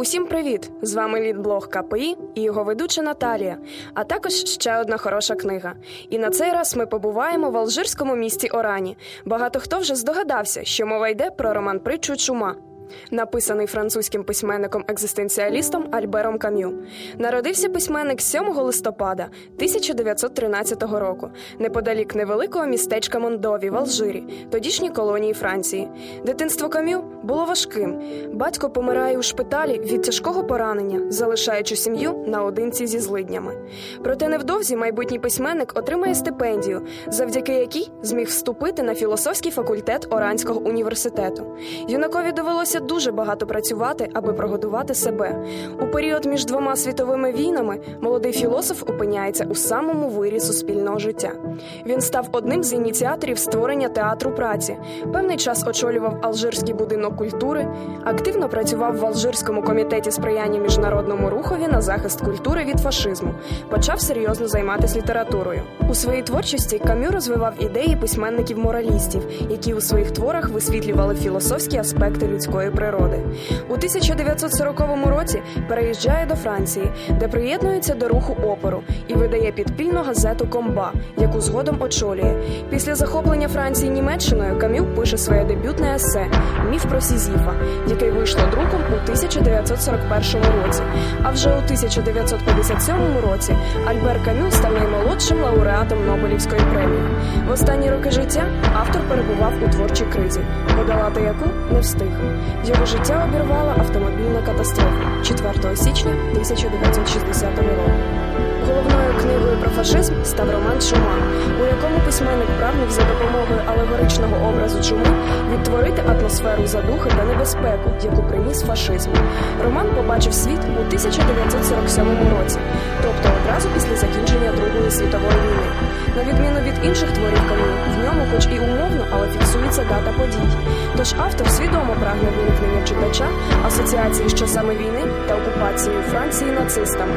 Усім привіт! З вами Лідблог КПІ і його ведуча Наталія, а також ще одна хороша книга. І на цей раз ми побуваємо в алжирському містіОрані. Багато хто вже здогадався, що мова йде про роман притчу Чума написаний французьким письменником-екзистенціалістом Альбером Кам'ю. Народився письменник 7 листопада 1913 року, неподалік невеликого містечка Мондові в Алжирі, тодішній колонії Франції. Дитинство Кам'ю було важким. Батько помирає у шпиталі від тяжкого поранення, залишаючи сім'ю наодинці зі злиднями. Проте невдовзі майбутній письменник отримає стипендію, завдяки якій зміг вступити на філософський факультет Оранського університету. Юнакові довелося дуже багато працювати, аби прогодувати себе. У період між двома світовими війнами молодий філософ опиняється у самому вирі суспільного життя. Він став одним з ініціаторів створення театру праці. Певний час очолював Алжирський будинок культури, активно працював в Алжирському комітеті сприяння міжнародному рухові на захист культури від фашизму. Почав серйозно займатися літературою. У своїй творчості Кам'ю розвивав ідеї письменників-моралістів, які у своїх творах висвітлювали філософські аспекти людської природи. У 1940 році переїжджає до Франції, де приєднується до руху опору і видає підпільну газету Комба, яку згодом очолює. Після захоплення Франції Німеччиною Камю пише своє дебютне есе Міф про Сізіфа, яке вийшло друком у 1941 році. А вже у 1957 році Альбер Камю став наймолодшим лауреатом Нобелівської премії. В останні роки життя автор перебував у творчій кризі, подолати яку не встиг. Його життя обірвала автомобільна катастрофа 4 січня 1960 року. Головною книгою про фашизм став роман Чума, у якому письменник прагнув за допомогою алегоричного образу чуми відтворити атмосферу задухи та небезпеку, яку приніс фашизм. Роман побачив світ у 1947 році, тобто одразу після закінчення Другої світової війни. На відміну від інших творів Кам'ю, в хоч і умовно, але фіксується дата подій. Тож автор свідомо прагне виникнення читача асоціації з часами війни та окупацією Франції нацистами.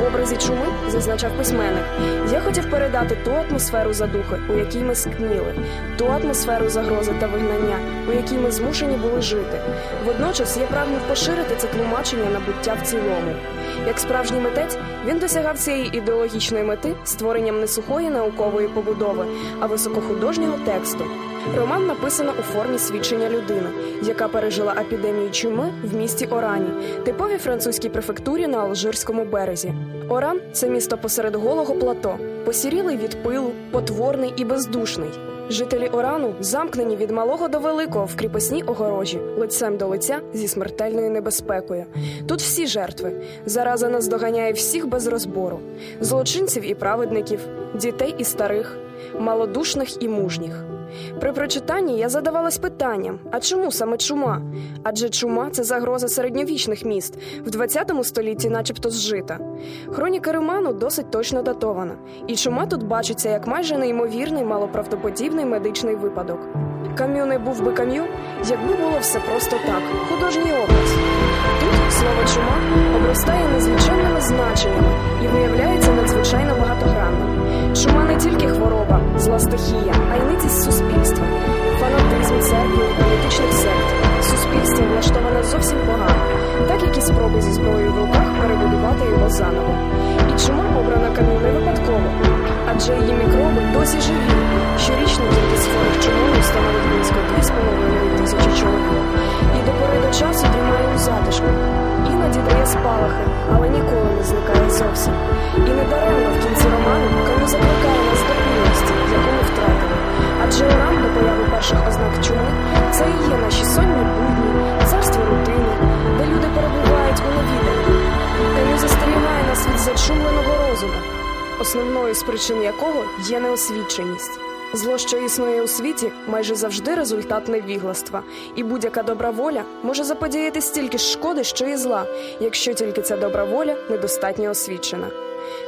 В образі чуми зазначав письменник. Я хотів передати ту атмосферу задухи, у якій ми скніли, ту атмосферу загрози та вигнання, у якій ми змушені були жити. Водночас я прагнув поширити це тлумачення на буття в цілому. Як справжній митець, він досягав цієї ідеологічної мети створенням не сухої наукової побудови, а високохудожнього тексту. Роман написано у формі свідчення людини, яка пережила епідемію чуми в містіОрані, типовій французькій префектурі на Алжирському березі. Оран це місто посеред голого плато, посірілий від пилу, потворний і бездушний. Жителі Орану замкнені від малого до великого в кріпосній огорожі, лицем до лиця зі смертельною небезпекою. Тут всі жертви. Зараза наздоганяє всіх без розбору: злочинців і праведників, дітей і старих, малодушних і мужніх. При прочитанні я задавалась питанням: а чому саме чума? Адже чума це загроза середньовічних міст в 20 столітті, начебто зжита. Хроніка Роману досить точно датована, і чума тут бачиться як майже неймовірний, малоправдоподібний медичний випадок. Кам'ю не був би кам'ю, якби було все просто так, художній образ. Тут слово чума обростає незвичайними значеннями і виявляється надзвичайно багатогранно. Чума не тільки хвороба, зла стихія, а й ницість суспільства, фанатизм церкви політичних сект. Суспільство влаштоване зовсім погано, так як і спроби зі зброєю в руках перебудувати його заново. І чума обрана камінь не випадково, адже її мікроби досі живі. Щорічно кількість хворих чумою становить близько 2,5 тисячі чоловік. І до пори до часу тримає у затишку. Іноді дає спалахи, але ніколи не зникає зовсім. І недаремно в кінці роману Кам'ю закликає нас до пильності, яку ми втратили. Адже уран до появи перших ознак чуми це і є наші сонні будні, царство рутини, де люди перебувають у невіданні. Кам'ю застерігає нас від зачумленого розуму, основною з причин якого є неосвіченість. Зло, що існує у світі, майже завжди результат невігластва, і будь-яка добра воля може заподіяти стільки ж шкоди, що і зла, якщо тільки ця добра воля недостатньо освічена.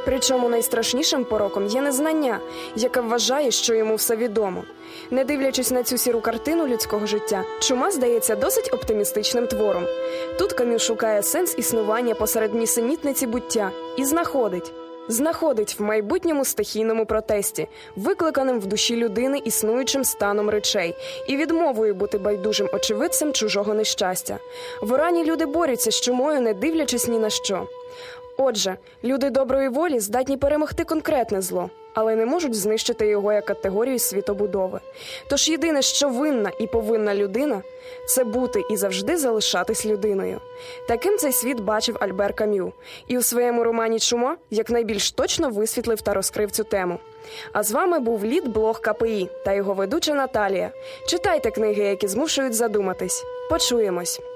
Причому найстрашнішим пороком є незнання, яке вважає, що йому все відомо. Не дивлячись на цю сіру картину людського життя, чума здається досить оптимістичним твором. Тут Кам'ю шукає сенс існування посеред нісенітниці буття і знаходить. Знаходить в майбутньому стихійному протесті, викликаним в душі людини існуючим станом речей і відмовою бути байдужим очевидцем чужого нещастя. В Орані люди борються з чумою, не дивлячись ні на що. Отже, люди доброї волі здатні перемогти конкретне зло, але не можуть знищити його як категорію світобудови. Тож єдине, що винна і повинна людина, це бути і завжди залишатись людиною. Таким цей світ бачив Альбер Кам'ю, і у своєму романі Чума якнайбільш точно висвітлив та розкрив цю тему. А з вами був лід блог КПІ та його ведуча Наталія. Читайте книги, які змушують задуматись. Почуємось.